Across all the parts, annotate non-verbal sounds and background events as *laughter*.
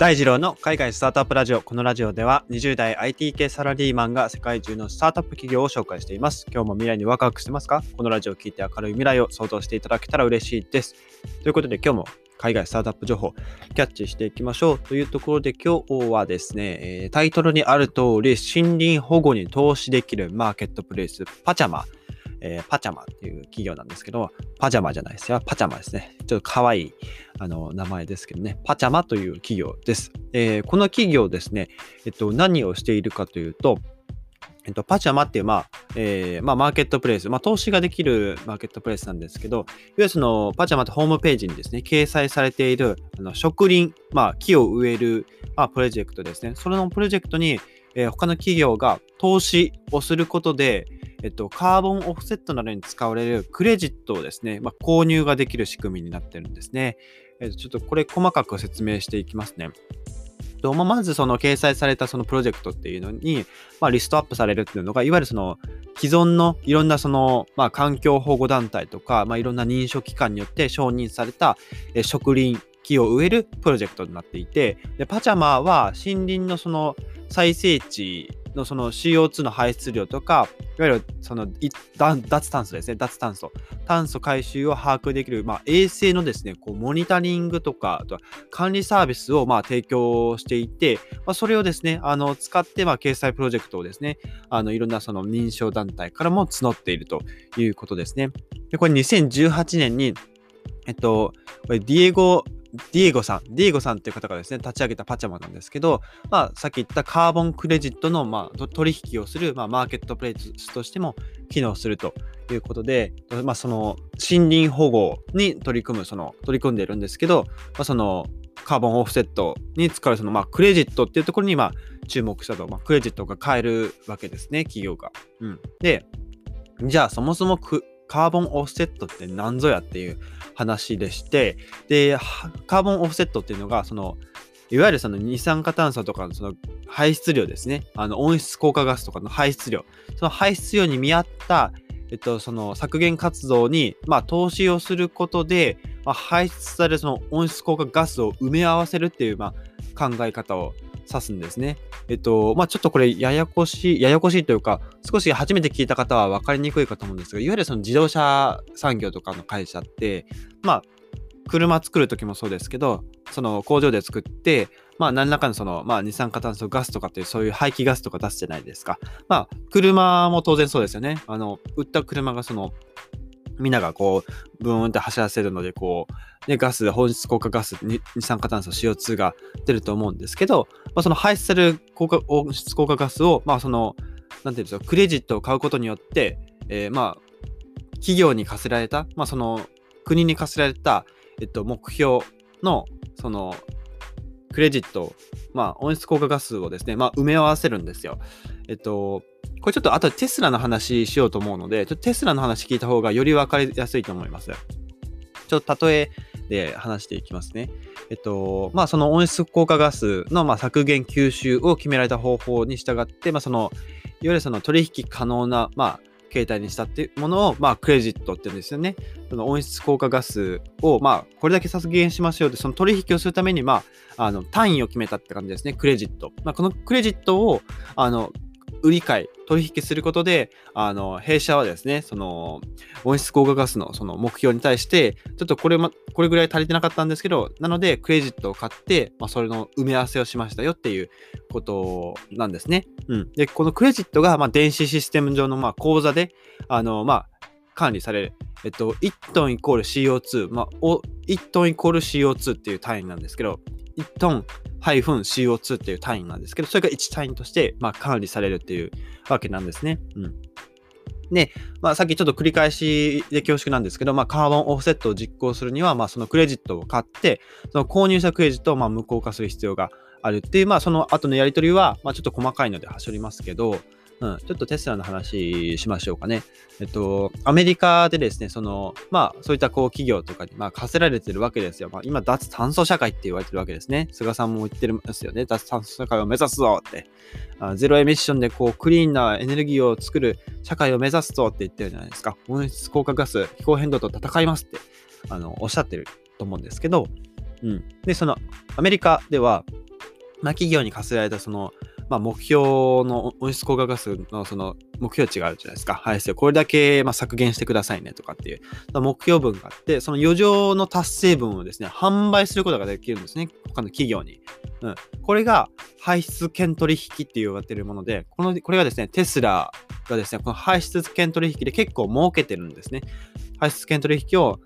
大二郎の海外スタートアップラジオ。このラジオでは20代 IT 系サラリーマンが世界中のスタートアップ企業を紹介しています。今日も未来にワクワクしてますか？このラジオを聞いて明るい未来を想像していただけたら嬉しいです。ということで今日も海外スタートアップ情報キャッチしていきましょうというところで今日はですね、タイトルにある通り森林保護に投資できるマーケットプレイスパチャマえー、パチャマっていう企業なんですけど、パジャマじゃないですよ。パチャマですね。ちょっと可愛いあの名前ですけどね。パチャマという企業です。えー、この企業ですね、えっと、何をしているかというと、えっと、パチャマっていう、まあ、えー、まあ、マーケットプレイス、まあ、投資ができるマーケットプレイスなんですけど、いわゆるその、パチャマってホームページにですね、掲載されている、あの、植林、まあ、木を植える、まあ、プロジェクトですね。それのプロジェクトに、えー、他の企業が投資をすることで、えっと、カーボンオフセットなどに使われるクレジットをですね、まあ、購入ができる仕組みになってるんですね。えっと、ちょっとこれ細かく説明していきますね。とまあ、まずその掲載されたそのプロジェクトっていうのに、まあ、リストアップされるっていうのが、いわゆるその既存のいろんなその、まあ、環境保護団体とか、まあ、いろんな認証機関によって承認された、え植林木を植えるプロジェクトになっていて、でパチャマは森林のその再生地のその CO2 の排出量とか、いわゆるその脱炭素ですね、脱炭素。炭素回収を把握できる、まあ、衛星のですね、こうモニタリングとか、あとは管理サービスをまあ提供していて、まあ、それをですね、あの使って、まあ、掲載プロジェクトをですね、あのいろんなその認証団体からも募っているということですね。で、これ2018年に、えっと、ディエゴディエゴさん、ディエゴさんっていう方がですね、立ち上げたパチャマなんですけど、まあ、さっき言ったカーボンクレジットの、まあ、取引をする、まあ、マーケットプレイスとしても機能するということで、まあ、その森林保護に取り組む、その、取り組んでいるんですけど、まあ、その、カーボンオフセットに使うその、まあ、クレジットっていうところに、まあ、注目したと、まあ、クレジットが買えるわけですね、企業が。うん。で、じゃあ、そもそもカーボンオフセットって何ぞやっていう話でして、で、カーボンオフセットっていうのが、その、いわゆるその二酸化炭素とかのその排出量ですね。あの温室効果ガスとかの排出量。その排出量に見合った、えっと、その削減活動に、まあ、投資をすることで、まあ、排出されるその温室効果ガスを埋め合わせるっていう、まあ、考え方を指すんですね。えっと、まあ、ちょっとこれややこしい、ややこしいというか、少し初めて聞いた方は分かりにくいかと思うんですが、いわゆるその自動車産業とかの会社って、まあ、車作る時もそうですけど、その工場で作って、まあ何らかのその、まあ二酸化炭素ガスとかっていうそういう排気ガスとか出すじゃないですか。まあ車も当然そうですよね。あの、売った車がその、みんながこう、ブーンって走らせるので、こう、ね、ガス、本質効果ガス、二酸化炭素、CO2 が出ると思うんですけど、まあ、その排出される効果温室効果ガスを、まあ、その、なんていうんですか、クレジットを買うことによって、えー、まあ、企業に課せられた、まあ、その、国に課せられた、えっと、目標の、その、クレジット、まあ、温室効果ガスをですね、まあ、埋め合わせるんですよ。えっと、これちょっと後でテスラの話しようと思うので、ちょっとテスラの話聞いた方がより分かりやすいと思います。ちょっと例えで話していきますね。えっと、まあその温室効果ガスのま削減吸収を決められた方法に従って、まあその、いわゆるその取引可能な、まあ、携帯にしたっていうものを、まあ、クレジットって言うんですよね。その温室効果ガスを、まあ、これだけ削減しましょうって、その取引をするために、まあ、あの単位を決めたって感じですね。クレジット。まあ、このクレジットを、あの、売り買い、取引することで、あの、弊社はですね、その、温室効果ガスのその目標に対して、ちょっとこれ、ま、これぐらい足りてなかったんですけど、なので、クレジットを買って、まあ、それの埋め合わせをしましたよっていうことなんですね。うん。で、このクレジットが、まあ、電子システム上の、まあ、口座で、あの、まあ、管理される。えっと、1トンイコール CO2、まあ、1トンイコール CO2 っていう単位なんですけど、1トン -CO2 っていう単位なんですけど、それが1単位として、まあ、管理されるっていうわけなんですね。うん。で、まあ、さっきちょっと繰り返しで恐縮なんですけど、まあ、カーボンオフセットを実行するには、まあ、そのクレジットを買って、その購入したクレジットをまあ無効化する必要があるっていう、まあ、その後のやり取りは、まあ、ちょっと細かいので端折りますけど、うん、ちょっとテスラの話しましょうかね。えっと、アメリカでですね、その、まあ、そういったこう企業とかに、まあ、課せられてるわけですよ。まあ、今、脱炭素社会って言われてるわけですね。菅さんも言ってるんですよね。脱炭素社会を目指すぞって。あゼロエミッションでこう、クリーンなエネルギーを作る社会を目指すぞって言ってるじゃないですか。温室効果ガス、気候変動と戦いますって、あの、おっしゃってると思うんですけど、うん。で、その、アメリカでは、まあ、企業に課せられたその、まあ、目標の温室効果ガスのその目標値があるじゃないですか。排出量。これだけま削減してくださいねとかっていう目標分があって、その余剰の達成分をですね、販売することができるんですね。他の企業に。うん。これが排出権取引って言われてるもので、この、これがですね、テスラがですね、この排出権取引で結構儲けてるんですね。排出権取引を、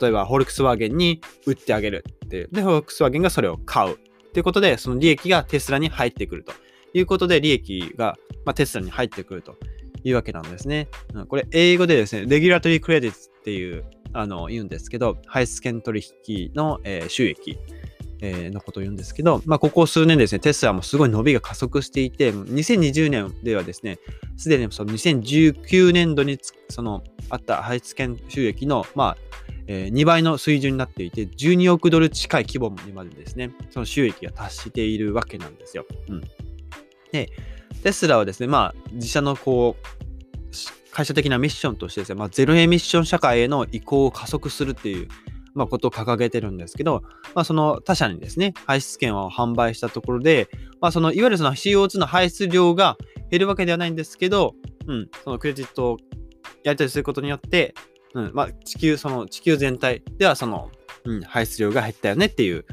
例えば、フォルクスワーゲンに売ってあげるっていう。で、フォルクスワーゲンがそれを買う。ということで、その利益がテスラに入ってくるということで、利益が、まあ、テスラに入ってくるというわけなんですね。これ、英語でですね、レギュラトリークレディッツっていう、あの、言うんですけど、排出権取引の、えー、収益。えー、のことを言うんですけど、まあ、ここ数年ですね、テスラもすごい伸びが加速していて、2020年ではですね、すでにその2019年度にそのあった排出権収益の、まあ、えー、2倍の水準になっていて、12億ドル近い規模にまでですね、その収益が達しているわけなんですよ。うん。で、テスラはですね、まあ、自社のこう、会社的なミッションとしてですね、まあ、ゼロエミッション社会への移行を加速するっていう、まあ、ことを掲げてるんですけど、まあ、その他社にですね、排出権を販売したところで、まあ、そのいわゆるその CO2 の排出量が減るわけではないんですけど、うん、そのクレジットをやり取りすることによって、うん、まあ、地球、その地球全体ではその、うん、排出量が減ったよねっていう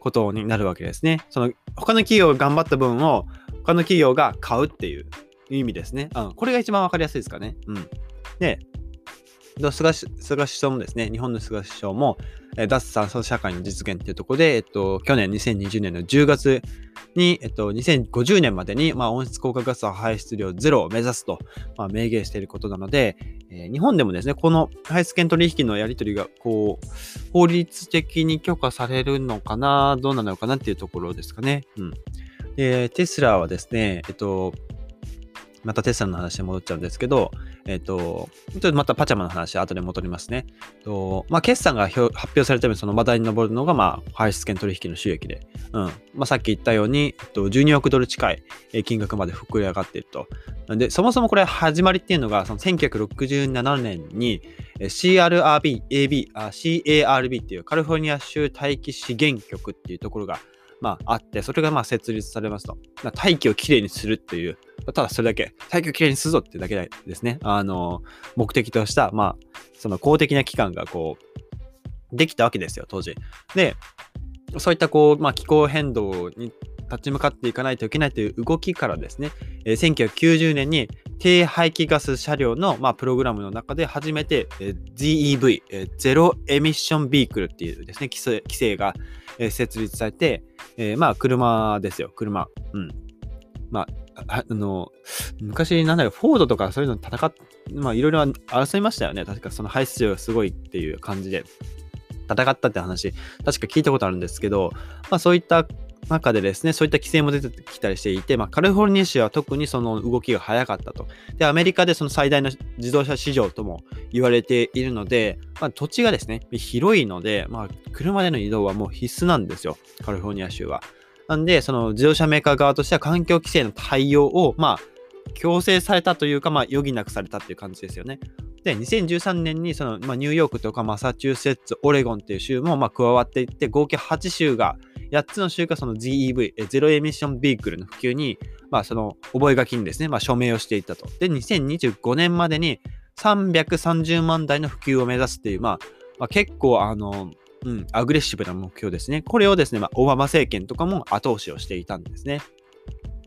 ことになるわけですね。その、他の企業が頑張った分を、他の企業が買うっていう意味ですね。うん、これが一番わかりやすいですかね。うん。で、菅首相もですね、日本の菅首相も、え脱炭素社会の実現っていうところで、えっと、去年2020年の10月に、えっと、2050年までに、まあ、温室効果ガス排出量ゼロを目指すと、まあ、明言していることなので、えー、日本でもですね、この排出権取引のやり取りが、こう、法律的に許可されるのかな、どうなのかなっていうところですかね。うん。で、テスラはですね、えっと、またテスラの話に戻っちゃうんですけど、えっ、と、ちょっとまたパジャマの話、後で戻りますね。とまあ、決算が発表されたように、その話題に上るのが、まあ、排出権取引の収益で、うん。まあ、さっき言ったように、えっと、12億ドル近い金額まで膨れ上がっていると。で、そもそもこれ始まりっていうのが、その1967年に CRRB、AB、CARB っていうカリフォルニア州大気資源局っていうところがまあ、あって、それがまあ設立されますと。大気をきれいにするっていう、ただそれだけ、大気をきれいにするぞっていうだけですね。あの、目的とした、まあ、その公的な機関がこう、できたわけですよ、当時。で、そういったこう、まあ、気候変動に立ち向かっていかないといけないという動きからですね、えー、1990年に低排気ガス車両の、まあ、プログラムの中で初めて、えー、ZEV、えー、ゼロエミッションビークルっていうですね、規制規制が、えー、設立されて、えー、まあ、車ですよ、車。うん。まあ、あの、昔、なんだろう、フォードとかそういうの戦っ、まあ、いろいろ争いましたよね。確かその排出量がすごいっていう感じで。戦ったって話、確か聞いたことあるんですけど、まあそういった中でですね、そういった規制も出てきたりしていて、まあ、カリフォルニア州は特にその動きが早かったと。で、アメリカでその最大の自動車市場とも言われているので、まあ、土地がですね、広いので、まあ、車での移動はもう必須なんですよ、カリフォルニア州は。なんで、その自動車メーカー側としては環境規制の対応を、まあ、強制されたというか、まあ、余儀なくされたっていう感じですよね。で、2013年にその、まあ、ニューヨークとかマサチューセッツ、オレゴンっていう州もまあ加わっていって、合計8州が、8つの州がその ZEV、ゼロエミッションビークルの普及に、まあ、その覚書にですね、まあ、署名をしていたと。で、2025年までに330万台の普及を目指すっていう、まあ、まあ、結構、あの、うん、アグレッシブな目標ですね。これをですね、まあ、オバマ政権とかも後押しをしていたんですね。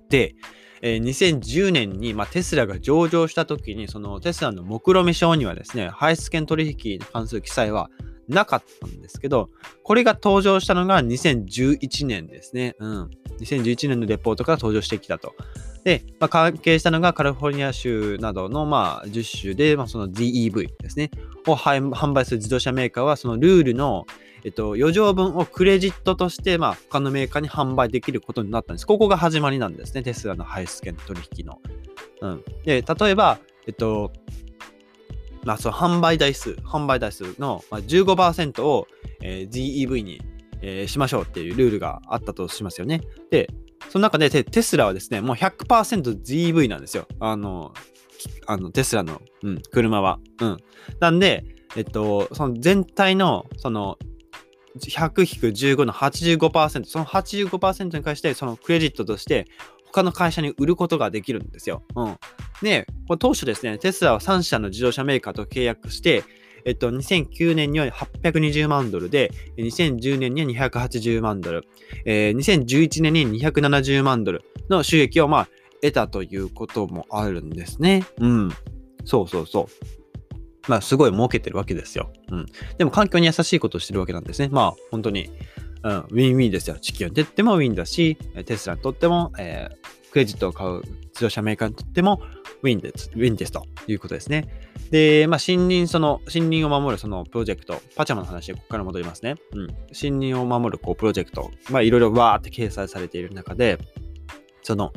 で、えー、2010年に、まあ、テスラが上場した時に、そのテスラの目論見書にはですね、排出権取引に関する記載はなかったんですけど、これが登場したのが2011年ですね。うん。2011年のレポートから登場してきたと。で、まあ、関係したのがカリフォルニア州などの、まあ、10州で、まあ、その DEV ですね、を販売する自動車メーカーは、そのルールの、えっと、余剰分をクレジットとして、まあ、他のメーカーに販売できることになったんです。ここが始まりなんですね。テスラの排出権取引の。うん。で、例えば、えっと、まあ、その販売台数、販売台数の15%を、えー、GEV に、しましょうっていうルールがあったとしますよね。で、その中でテスラはですね、もう 100%GEV なんですよ。あの、あのテスラの、うん、車は。うん。なんで、えっと、その全体の、その、100-15の85%、その85%に関して、そのクレジットとして、他の会社に売ることができるんですよ。うん。で、これ当初ですね、テスラは3社の自動車メーカーと契約して、えっと、2009年には820万ドルで、2010年には280万ドル、えー、2011年に270万ドルの収益を、まあ、得たということもあるんですね。うん。そうそうそう。まあ、すごい儲けてるわけですよ。うん。でも、環境に優しいことをしてるわけなんですね。まあ、本当に、うん、ウィンウィンですよ。地球にとってもウィンだし、テスラにとっても、えー、クレジットを買う自動車メーカーにとってもウィンです、ウィンですということですね。で、まあ、森林、その、森林を守るそのプロジェクト、パチャマの話でここから戻りますね。うん。森林を守るこうプロジェクト、まあ、いろいろわーって掲載されている中で、その、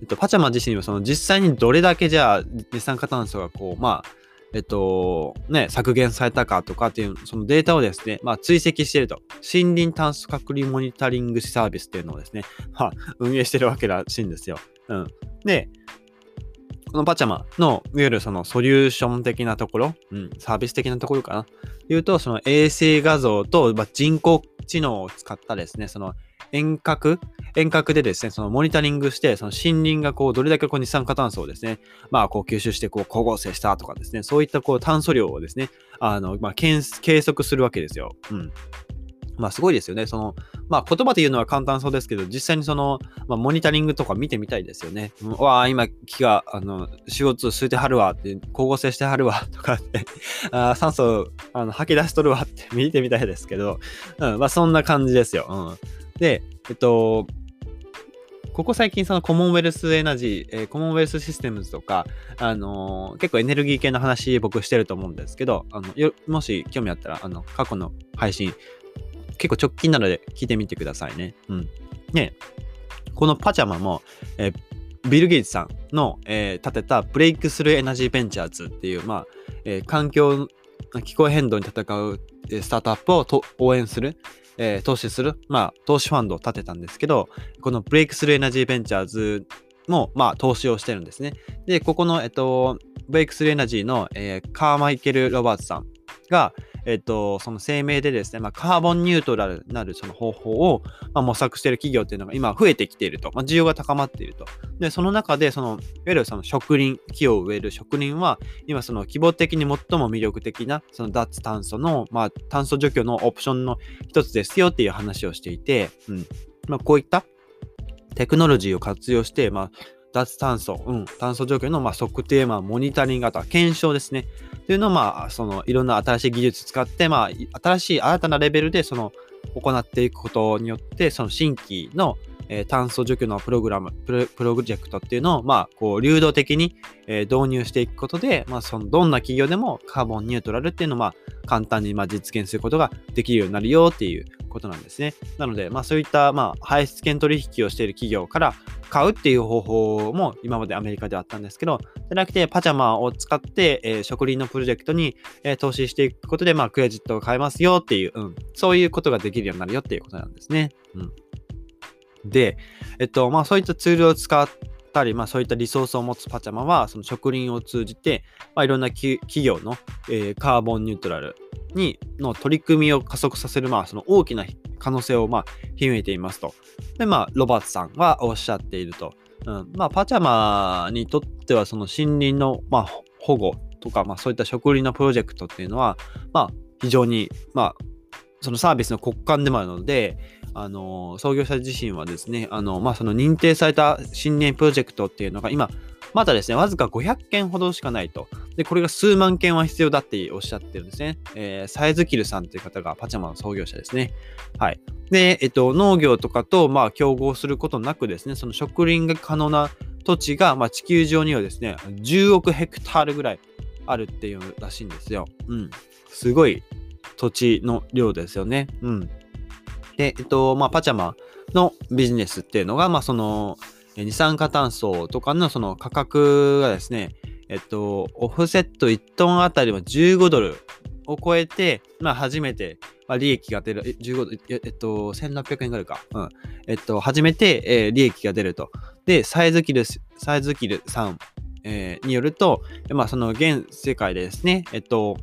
えっと、パチャマ自身はその実際にどれだけじゃあ二酸化炭素がこう、まあ、えっと、ね、削減されたかとかっていう、そのデータをですね、まあ、追跡していると。森林炭素隔離モニタリングサービスっていうのをですね、まあ、*laughs* 運営してるわけらしいんですよ。うん。で、このパチャマの、いわゆるそのソリューション的なところ、うん、サービス的なところかな。言うと、その衛星画像と、まあ、人工知能を使ったですね、その遠隔、遠隔でですね、そのモニタリングして、その森林がこう、どれだけこう二酸化炭素をですね、まあこう吸収してこう光合成したとかですね、そういったこう炭素量をですね、あの、まあ計測するわけですよ。うん。まあすごいですよね。その、まあ言葉で言うのは簡単そうですけど、実際にその、まあモニタリングとか見てみたいですよね。うんわあ、今木が、あの、CO2 吸ってはるわって、光合成してはるわとかって *laughs* あ酸素あの吐き出しとるわって見てみたいですけど、うん、まあそんな感じですよ。うん。で、えっと、ここ最近その Commonwealth Energy、えー、 Commonwealth Systems とか、あのー、結構エネルギー系の話僕してると思うんですけど、あのよもし興味あったら、あの、過去の配信結構直近なので聞いてみてくださいね。うん。ね、このパジャマも、えー、ビル・ゲイツさんの、えー、立てたブレイクスルーエナジーベンチャーズっていう、まあ、え、環境、気候変動に戦うスタートアップを応援する、えー、投資する、まあ、投資ファンドを立てたんですけど、この Breakthrough Energy Ventures も、まあ、投資をしてるんですね。で、ここの、えっと、 Breakthrough Energy の、えー、カーマイケル・ロバーツさんが、えっと、その声明でですね、まあ、カーボンニュートラルなるその方法を、まあ、模索している企業っていうのが今増えてきていると、まあ、需要が高まっていると。で、その中で、その、いわゆるその植林、木を植える植林は、今その規模的に最も魅力的な、その脱炭素の、まあ、炭素除去のオプションの一つですよっていう話をしていて、うん。まあ、こういったテクノロジーを活用して、まあ、脱炭素、うん、炭素状況のま測定、まあ、モニタリング型、検証ですね。というのを、まあ、その、いろんな新しい技術使って、まあ、新しい新たなレベルで、その、行っていくことによって、その新規の、えー、炭素除去のプログラム、プロジェクトっていうのを、まあ、こう、流動的に、えー、導入していくことで、まあ、その、どんな企業でもカーボンニュートラルっていうのを、まあ、簡単に、まあ、実現することができるようになるよっていうことなんですね。なので、まあ、そういった、まあ、排出権取引をしている企業から買うっていう方法も今までアメリカではあったんですけど、じゃなくて、パジャマを使って、えー、植林のプロジェクトに、えー、投資していくことで、まあ、クレジットを買えますよっていう、うん、そういうことができるようになるよっていうことなんですね。うん。で、えっと、まあ、そういったツールを使ったり、まあ、そういったリソースを持つパチャマは、その植林を通じて、まあ、いろんな企業の、えー、カーボンニュートラルにの取り組みを加速させる、まあ、その大きな可能性を、まあ、秘めていますと。で、まあ、ロバーツさんはおっしゃっていると。うん、まあ、パチャマにとっては、その森林の、まあ、保護とか、まあ、そういった植林のプロジェクトっていうのは、まあ、非常に、まあ、そのサービスの骨幹でもあるので、あの、創業者自身はですね、あの、まあ、その認定された新年プロジェクトっていうのが今、まだですね、わずか500件ほどしかないと。で、これが数万件は必要だっておっしゃってるんですね。えー、サイズキルさんという方がパチャマの創業者ですね。はい。で、えっと、農業とかと、まあ、競合することなくですね、その植林が可能な土地が、まあ、地球上にはですね、10億ヘクタールぐらいあるっていうらしいんですよ。うん。すごい土地の量ですよね。うん。で、えっと、まあ、パチャマのビジネスっていうのが、まあ、その、二酸化炭素とかのその価格がですね、えっと、オフセット1トンあたりは15ドルを超えて、まあ、初めて、まあ、利益が出る、15えっと、1600円ぐらいか。うん。えっと、初めて、えー、利益が出ると。で、サイズキル、サイズキルさん、えー、によると、まあ、その現世界でですね、えっと、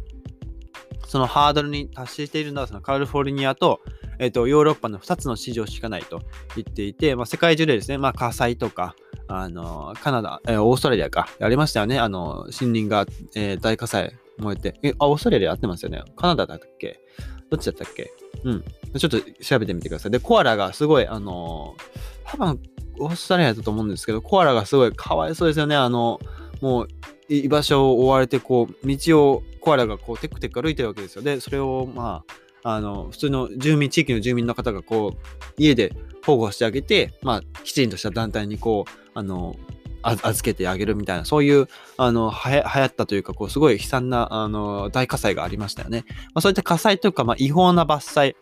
そのハードルに達しているのはそのカリフォルニアと,、えー、とヨーロッパの2つの市場しかないと言っていて、まあ、世界中でですね、まあ、火災とか、あのカナダ、えー、オーストラリアか、ありましたよね。あの森林が、えー、大火災燃えて。え、あ、オーストラリア合ってますよね。カナダだったっけ？どっちだったっけ？うん。ちょっと調べてみてください。で、コアラがすごい、あの多分、オーストラリアだと思うんですけど、コアラがすごいかわいそうですよね。あの、もう、居場所を追われて、こう、道をコアラがこう、テクテク歩いてるわけですよ。で、それを、まあ、あの、普通の住民、地域の住民の方がこう、家で保護してあげて、まあ、きちんとした団体にこう、あの、預けてあげるみたいな、そういう、あの、はや、流行ったというか、こう、すごい悲惨な、あの、大火災がありましたよね。まあ、そういった火災というか、まあ、違法な伐採、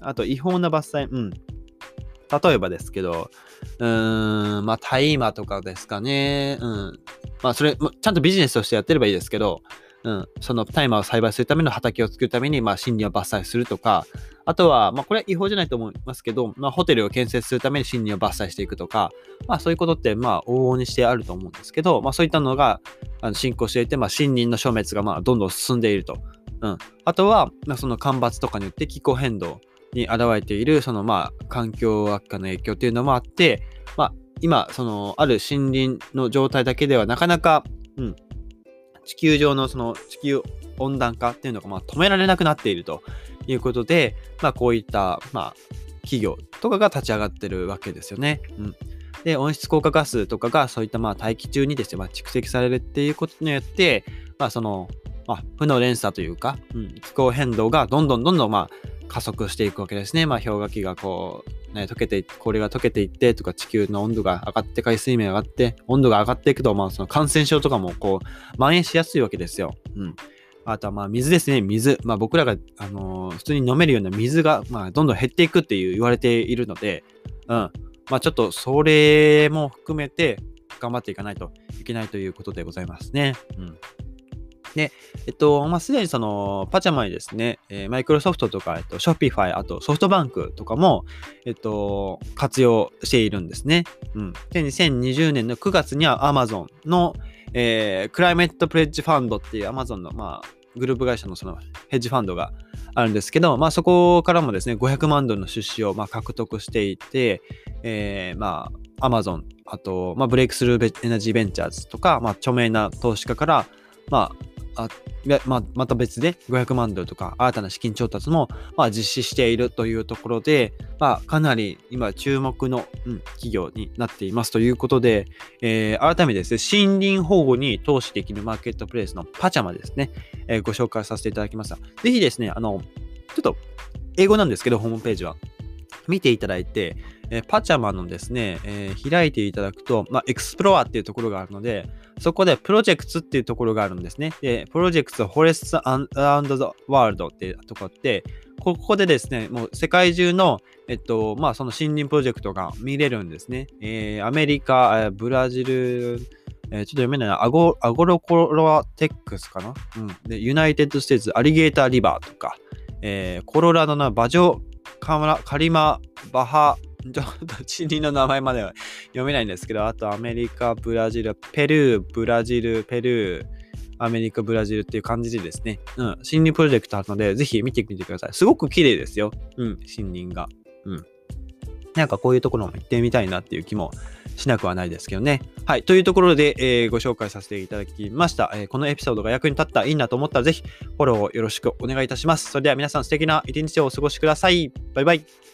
あと、違法な伐採、うん。例えばですけど、うーん、まあ、大麻とかですかね。うん。まあ、それ、ちゃんとビジネスとしてやってればいいですけど、うん、その大麻を栽培するための畑を作るために、まあ、森林を伐採するとか、あとは、まあ、これは違法じゃないと思いますけど、まあ、ホテルを建設するために森林を伐採していくとか、まあ、そういうことって、まあ、往々にしてあると思うんですけど、まあ、そういったのがあの進行していて、まあ、森林の消滅が、まあ、どんどん進んでいると。うん。あとは、まあ、その干ばつとかによって気候変動に現れている、その、まあ、環境悪化の影響っていうのもあって、まあ、今、その、ある森林の状態だけではなかなか、うん、地球上のその地球温暖化っていうのがまあ止められなくなっているということで、まあ、こういった、まあ、企業とかが立ち上がってるわけですよね。うん、で、温室効果ガスとかがそういったまあ大気中にですね、まあ、蓄積されるっていうことによって、まあ、その、まあ、負の連鎖というか、うん、気候変動がどんどんどんどんまあ加速していくわけですね。まあ、氷河期がこう、ね、溶けて、氷が溶けていってとか、地球の温度が上がって、海水面上がって、温度が上がっていくと、まあ、その感染症とかもこう、蔓延しやすいわけですよ。うん。あとはまあ水ですね、水。まあ僕らが、あのー、普通に飲めるような水が、まあどんどん減っていくっていう言われているので、うん。まあちょっとそれも含めて頑張っていかないといけないということでございますね。うん。で、えっと、まあ、すでにその、パチャマにですね、マイクロソフトとか、えっと、 Shopify、あとソフトバンクとかも、えっと、活用しているんですね。うん。で、2020年の9月には Amazon の、えー、 Climate Pledge Fund っていう Amazon の、まあ、グループ会社のそのヘッジファンドがあるんですけど、まあ、そこからもですね、500万ドルの出資をま獲得していて、えー、まあ、Amazon、あと、まあ、 Breakthrough Energy Ventures とか、まあ、著名な投資家から、まあ、あまあ、また別で500万ドルとか新たな資金調達も、まあ、実施しているというところで、まあ、かなり今注目の、うん、企業になっていますということで、えー、改めてですね、森林保護に投資できるマーケットプレイスのパチャマですね、えー、ご紹介させていただきました。ぜひですね、あの、ちょっと英語なんですけど、ホームページは。見ていただいて、え、パチャマのですね、えー、開いていただくと、まあ、エクスプロアっていうところがあるので、そこで Projects っていうところがあるんですね。で、 Projects Forest around the world っていうところって、ここでですね、もう世界中の、えっと、まあ、その森林プロジェクトが見れるんですね。えー、アメリカ、えブラジル、えー、ちょっと読めないな、アゴアゴロコロアテックスかな？うん。で、 United States、 Alligator River とか、えー、コロラドのバジョカカリマ・バハ、ちょっと地理の名前までは読めないんですけど、あとアメリカ、ブラジル、ペルー、ブラジル、ペルー、アメリカ、ブラジルっていう感じでですね、うん、森林プロジェクトあるので、ぜひ見てみてください。すごく綺麗ですよ。うん、森林が。うん。なんかこういうところも行ってみたいなっていう気もしなくはないですけどね。はい。というところで、えー、ご紹介させていただきました、えー、このエピソードが役に立ったら、いいなと思ったら、ぜひフォローをよろしくお願いいたします。それでは皆さん素敵な一日をお過ごしください。バイバイ。